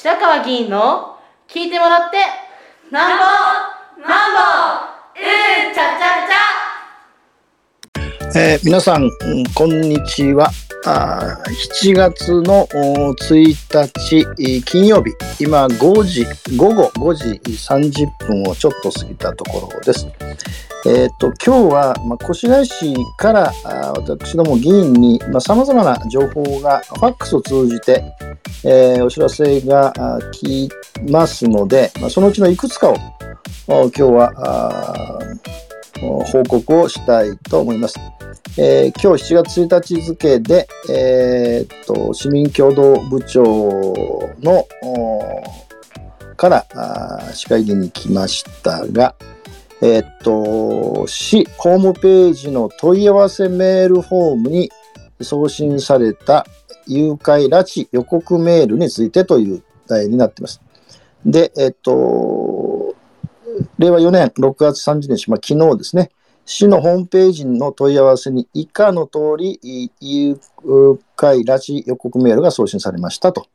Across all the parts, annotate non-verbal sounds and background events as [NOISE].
白川議員の聞いてもらってなんぼなんぼうんちゃちゃちゃ、えー、皆さんこんにちは。あ7月の1日金曜日今5時午後5時30分をちょっと過ぎたところです。えーと、今日は、まあ、越谷市からあ私ども議員にさまざ、まな情報がファックスを通じて、えー、お知らせが来ますので、まあ、そのうちのいくつかを今日は報告をしたいと思います。えー、今日7月1日付で、えー、と市民共同部長のから市会議に来ましたが、えー、っと、市ホームページの問い合わせメールフォームに送信された誘拐拉致予告メールについてという題になっています。で、えっと、令和4年6月30日、まあ、昨日ですね、市のホームページの問い合わせに以下の通り、誘拐拉致予告メールが送信されましたと。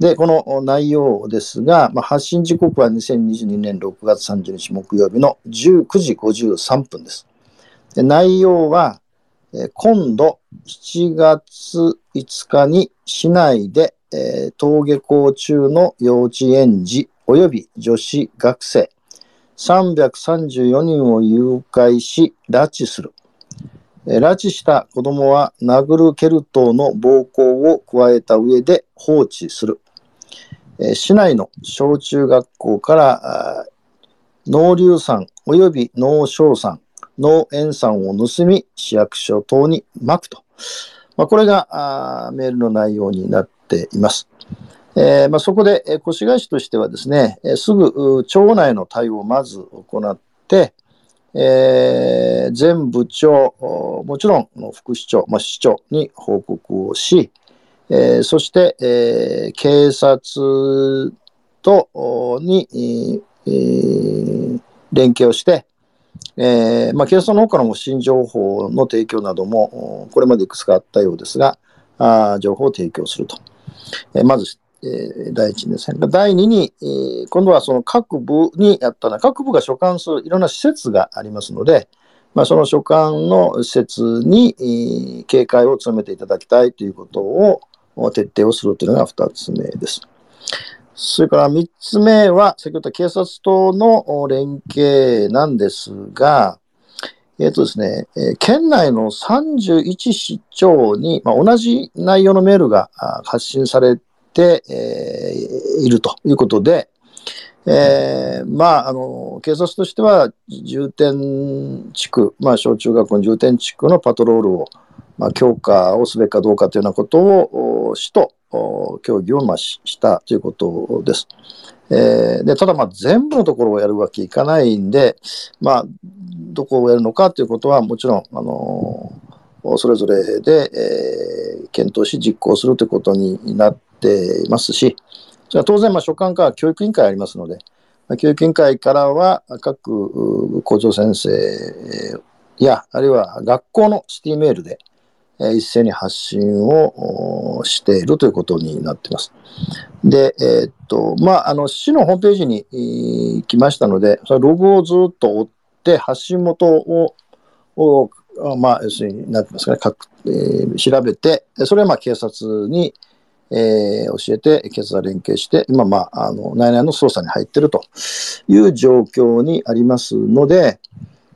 で、この内容ですが、まあ、発信時刻は2022年6月30日木曜日の19時53分です。で内容は、え今度7月5日に市内で、えー、登下校中の幼稚園児及び女子学生334人を誘拐し拉致する。拉致した子供は殴る蹴る等の暴行を加えた上で放置する。市内の小中学校から農硫酸及び農硝酸、農塩酸を盗み市役所等にまくと。まあ、これがメールの内容になっています。えー、まあ、そこで越谷市としてはですね、すぐ町内の対応をまず行って、えー、全部長、もちろん副市長、まあ、市長に報告をし、えー、そして、えー、警察とに、えー、連携をして、えーまあ、警察の方からも新情報の提供などもこれまでいくつかあったようですがあ情報を提供すると、えー、まず、え、第一にですね第二に、えー、今度はその各部にやったのは各部が所管するいろんな施設がありますので、まあ、その所管の施設に、えー、警戒を強めていただきたいということを徹底をするというのが2つ目です。それから3つ目は、先ほど警察との連携なんですが、えっ、ー、とですね、え県内の31市町に、まあ、同じ内容のメールが発信されて、えー、いるということで、えー、まあ、あの、警察としては重点地区、まあ、小中学校の重点地区のパトロールをまあ、強化をすべきかどうかというようなことを市と協議をまあしたということです。えー、でただ、まあ、全部のところをやるわけいかないんで、まあ、どこをやるのかということはもちろん、あのそれぞれで、えー、検討し実行するということになってますし、それは当然、所管課は教育委員会ありますので、教育委員会からは各校長先生や、あるいは学校のシティメールで、一斉に発信をしているということになっています。で、えー、っと、まあ、あの、市のホームページに来ましたので、そのログをずっと追って発信元を、をまあ、要するに、なんて言いますかね、かえー、調べて、それはまあ警察に、えー、教えて、警察が連携して、今、まあ、あの、内々の捜査に入ってるという状況にありますので、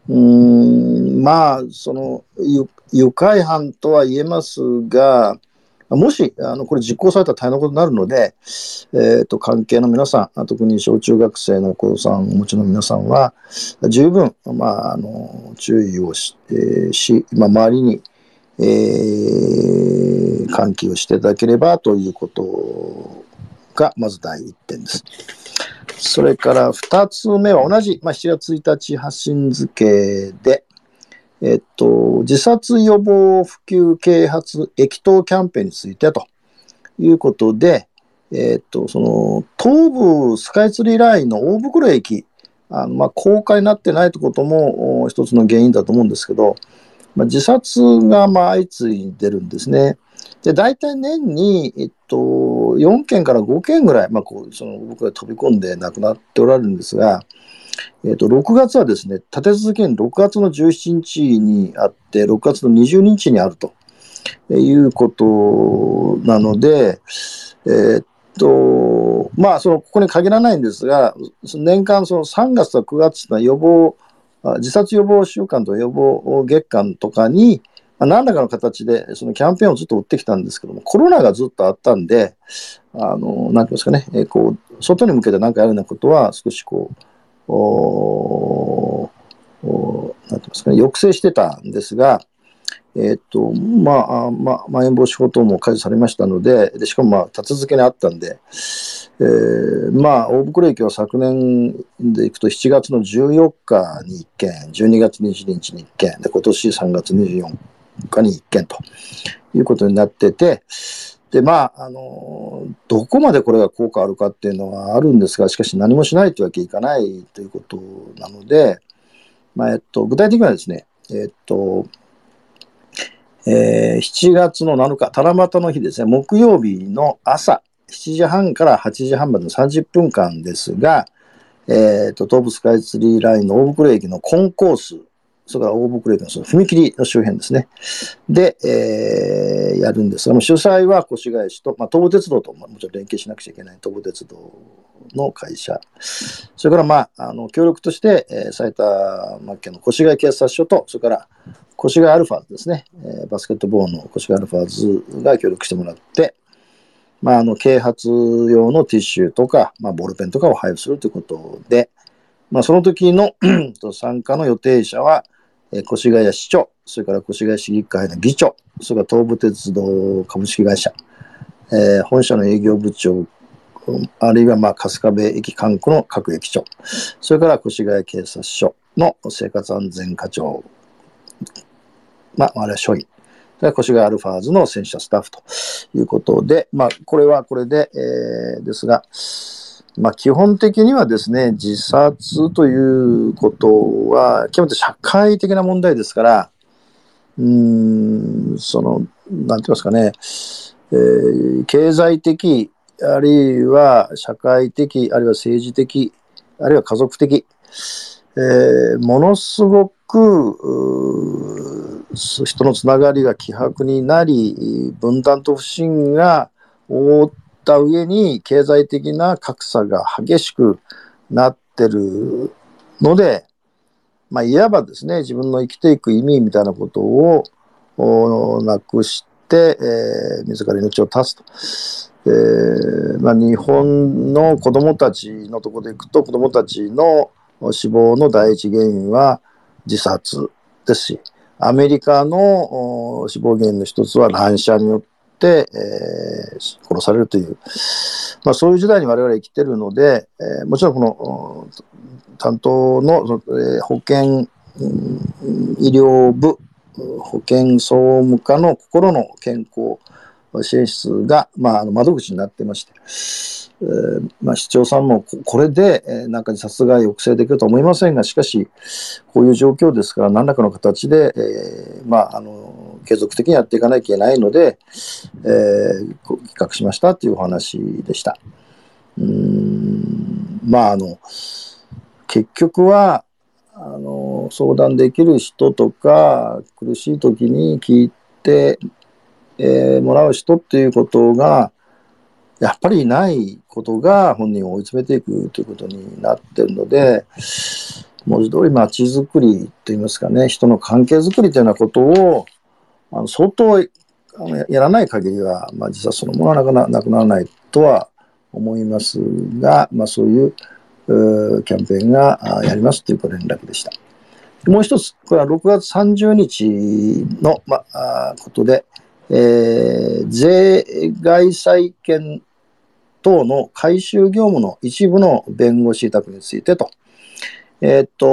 うん、まあ、その、愉快犯とは言えますが、もし、あの、これ実行されたら大変なことになるので、えっ、ー、と、関係の皆さん、特に小中学生のお子さんをお持ちの皆さんは、十分、まあ、あの、注意をし、えー、しまあ、周りに、えー、喚起をしていただければということが、まず第一点です。それから二つ目は同じ、まあ、7月1日発信付で、えっと、自殺予防普及啓発駅頭キャンペーンについてということで、えっと、その、東武スカイツリーラインの大袋駅、あのまあ、公開になってないということも一つの原因だと思うんですけど、まあ、自殺がまあ相次いでるんですね。で、大体年に、えっと、4件から5件ぐらい、まあ、こう、その、僕が飛び込んで亡くなっておられるんですが、えっと、6月はですね、立て続けに6月の17日にあって、6月の20日にあるということなので、えっと、まあ、その、ここに限らないんですが、年間その3月と9月というのは予防、自殺予防週間と予防月間とかに、まあ、何らかの形でそのキャンペーンをずっと売ってきたんですけども、コロナがずっとあったんで、あの、なんていうんですかね、え、こう、外に向けて何かやるようなことは少しこう、おおなんていうんですかね、抑制してたんですが、えっ、と、まあ、まあ、まん延防止法等も解除されましたので、でしかもまあ、立て続けにあったんで、えー、まあ、大袋駅は昨年でいくと7月の14日に1件、12月22日に1件、で、今年3月24日に1件ということになってて、で、まあ、あの、どこまでこれが効果あるかっていうのはあるんですが、しかし何もしないというわけいかないということなので、まあ、えっと、具体的にはですね、えっと、えー、7月の7日、七夕の日ですね、木曜日の朝、7時半から8時半までの30分間ですが、え、ー、と、東武スカイツリーラインの大袋駅のコンコース、それから大袋駅のその踏切の周辺ですね。で、えー、やるんですが、主催は越谷市と、まあ、東武鉄道ともちろん連携しなくちゃいけない東武鉄道の会社。それから、まあ、あの、協力として、えー、埼玉県の越谷警察署と、それから越谷アルファーズですね、えー、バスケットボールの越谷アルファーズが協力してもらって、まあ、あの、啓発用のティッシュとか、まあ、ボールペンとかを配布するということで、まあ、その時の [CLEARS THROAT] 参加の予定者は、えー、越谷市長、それから越谷市議会の議長、それから東武鉄道株式会社、えー、本社の営業部長、あるいはまあ春日部駅管区の各駅長、それから越谷警察署の生活安全課長まあ、あれは署員。越谷アルファーズの戦車スタッフということで、まあ、これはこれで、えー、ですが、まあ、基本的にはですね、自殺ということは、極めて社会的な問題ですから、うん、その、なんて言いますかね、えー、経済的、あるいは社会的、あるいは政治的、あるいは家族的、えー、ものすごく、人のつながりが希薄になり、分断と不信が覆った上に経済的な格差が激しくなってるので、まあ、いわばですね、自分の生きていく意味みたいなことをなくして、えー、自ら命を絶つと。えーまあ、日本の子どもたちのとこでいくと、子どもたちの死亡の第一原因は自殺ですし、アメリカの死亡原因の一つは乱射によって、えー、殺されるという、まあ、そういう時代に我々生きてるので、えー、もちろんこの担当の、えー、保健、医療部、保健総務課の心の健康支援室が、まあ、あの窓口になってまして、えー、まあ、市長さんもこれで、えー、なんか殺害抑制できると思いませんが、しかし、こういう状況ですから、何らかの形で、えー、まあ、あの、継続的にやっていかなきゃいけないので、えー、企画しましたというお話でした。うん、まあ、あの、結局は、あの、相談できる人とか、苦しい時に聞いて、えー、もらう人っていうことが、やっぱりないことが本人を追い詰めていくということになってるので、文字通り街づくりといいますかね、人の関係づくりというようなことを、あの相当やらない限りは、まあ、実はそのものはなくなくならないとは思いますが、まあ、そういうキャンペーンがやりますという連絡でした。もう一つ、これは6月30日の、まあ、ことで、えー、税外債権等の回収業務の一部の弁護士委託についてと。えっ、と、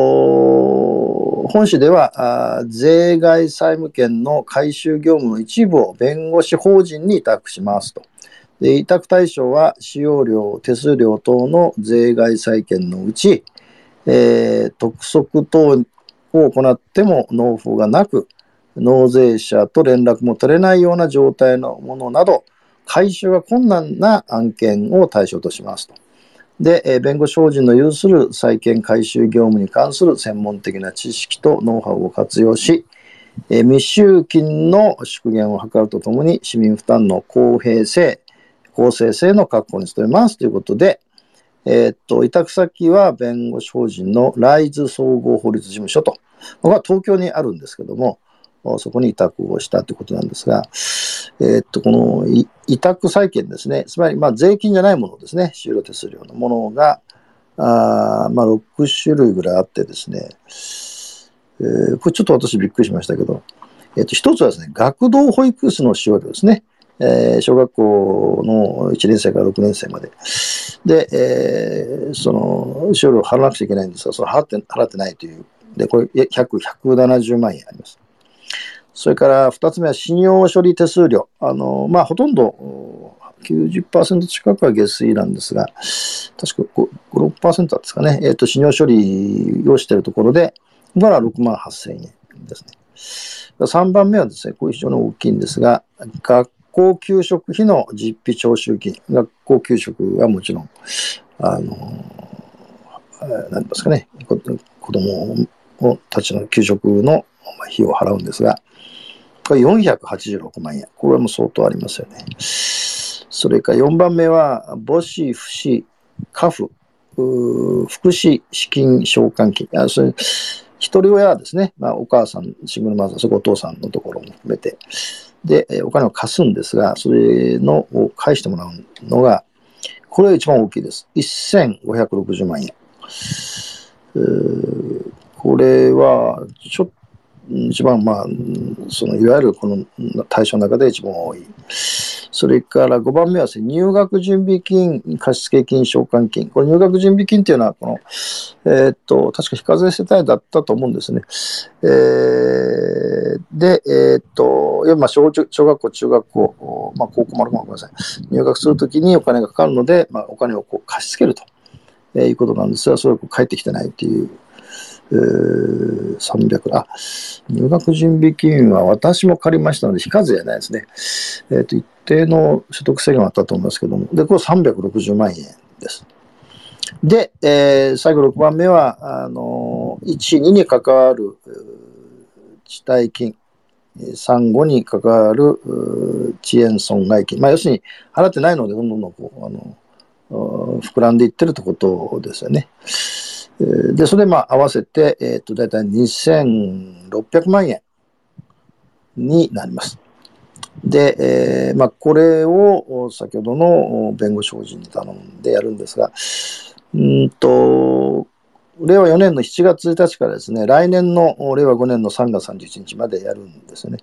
本市では税外債務権の回収業務の一部を弁護士法人に委託しますと。で委託対象は使用料、手数料等の税外債権のうち、えー、督促等を行っても納付がなく、納税者と連絡も取れないような状態のものなど、回収が困難な案件を対象としますと。で、弁護士法人の有する債権回収業務に関する専門的な知識とノウハウを活用し、未収金の縮減を図るとともに、市民負担の公平性、公正性の確保に努めますということで、えー、っと、委託先は弁護士法人のライズ総合法律事務所と、ここは東京にあるんですけども、そこに委託をしたということなんですが、えー、っと、この委託債権ですね、つまり、まあ、税金じゃないものですね、終了手数料のものが、あまあ、6種類ぐらいあってですね、えー、これちょっと私びっくりしましたけど、えっと、一つはですね、学童保育室の使用料ですね。えー、小学校の1年生から6年生まで。で、えー、その、使用料を払わなくちゃいけないんですが、それ払って、払ってないという。で、これ、100、170万円あります。それから2つ目は信用処理手数料。あの、まあ、ほとんど90%近くは下水なんですが、確か5、6%ですかね。えっ、ー、と、信用処理をしているところで、なら6万8000円ですね。3番目はですね、これ非常に大きいんですが、学校給食費の実費徴収金。学校給食はもちろん、あの、何ですかね、子供たちの給食の費用を払うんですが、これ486万円。これも相当ありますよね。それから4番目は、母子、父子、家父、福祉資金償還金。あそれ一人親はですね、まあ、お母さん、シングルマザー、そこお父さんのところも含めて、で、お金を貸すんですが、それのを返してもらうのが、これが一番大きいです。1560万円。これは、ちょっ一番、まあ、そのいわゆるこの対象の中で一番多い。それから5番目は、入学準備金、貸付金、償還金。これ入学準備金っていうのは、この、えー、っと、確か非課税世帯だったと思うんですね。えー、で、えー、っと、いやまあ小小学校、中学校、まあ高校もあるかもごめんなさい。入学するときにお金がかかるので、まあお金をこう貸し付けると、えいうことなんですが、それを返ってきてないっていうえー、300、あ、入学準備金は私も借りましたので、非課税じゃないですね。えっ、ー、と、一定の所得制限があったと思いますけども、で、これ360万円です。で、えー、最後6番目は、あの、1、2に関わる地帯金、3、5に関わる遅延損害金。まあ、要するに、払ってないので、どんどんどんこう、あの、膨らんでいってるってことですよね。で、それでまあ合わせて、えっ、ー、と、だいたい2600万円になります。で、えー、まあ、これを先ほどの弁護士法人に頼んでやるんですが、うんと、令和4年の7月1日からですね、来年の令和5年の3月31日までやるんですよね。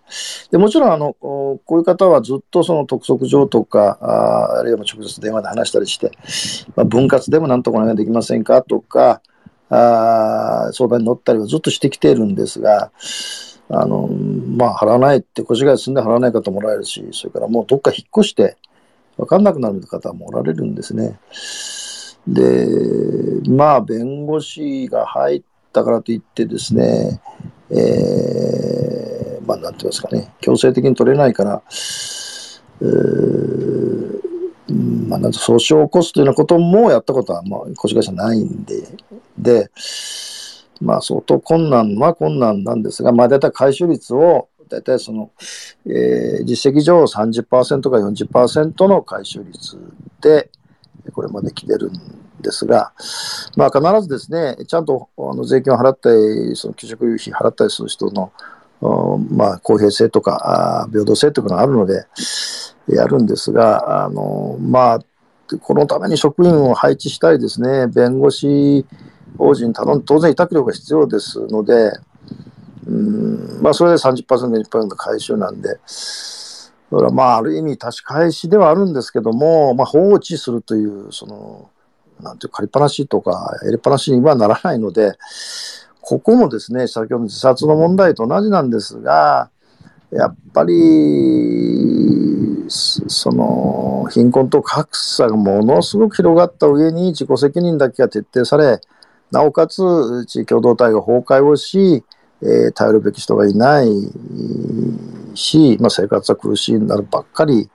でもちろん、あの、こういう方はずっとその督促状とか、ああるいは直接電話で話したりして、まあ、分割でもなんとかお願いできませんかとか、あ相談に乗ったりはずっとしてきているんですが、あの、まあ、払わないって、越谷住んで払わない方もおられるし、それからもうどっか引っ越して、分かんなくなる方もおられるんですね。で、まあ、弁護士が入ったからといってですね、えー、まあ、なんて言いますかね、強制的に取れないから、えーまあ、なん訴訟を起こすというようなこともやったことは、まあ、越谷市はないんで、で、まあ、相当困難は困難なんですが、まあ、大体回収率を、大体その、えー、実績上30%か40%の回収率で、これまで来てるんですが、まあ、必ずですね、ちゃんとあの税金を払ったり、その給食費払ったりする人の、まあ、公平性とか平等性というのがあるので、やるんですが、あのまあ、このために職員を配置したりですね、弁護士法人頼んで、当然委託料が必要ですので、うんまあ、それで30%、20%回収なんで、それはまあ、ある意味、足し返しではあるんですけども、まあ、放置するという、その、なんていう借りっぱなしとか、入れっぱなしにはならないので、ここもですね、先ほどの自殺の問題と同じなんですが、やっぱり、その、貧困と格差がものすごく広がった上に自己責任だけが徹底され、なおかつ地域共同体が崩壊をし、えー頼るべき人がいないし、まあ、生活は苦しいになるばっかり。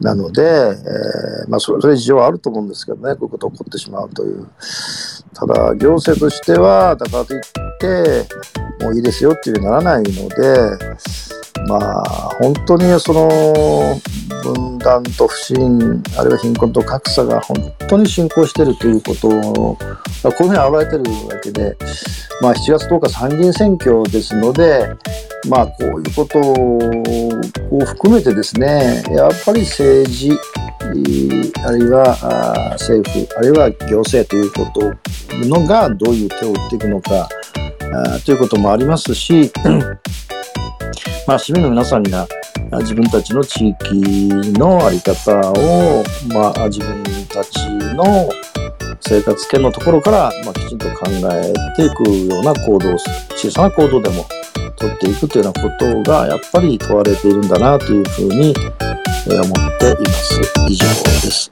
なので、えーまあ、それそれ事情はあると思うんですけどねこういうことが起こってしまうという。ただ行政としてはだからといってもういいですよっていうにならないのでまあ本当にその分断と不信あるいは貧困と格差が本当に進行しているということをこういうふうに現れてるわけで、まあ、7月10日参議院選挙ですので、まあ、こういうことを含めてですねやっぱり政治あるいは政府あるいは行政ということのがどういう手を打っていくのかということもありますしまあ、市民の皆さんが自分たちの地域の在り方を、まあ、自分たちの生活圏のところから、まあ、きちんと考えていくような行動を小さな行動でも取っていくというようなことがやっぱり問われているんだなというふうに思っています。以上です。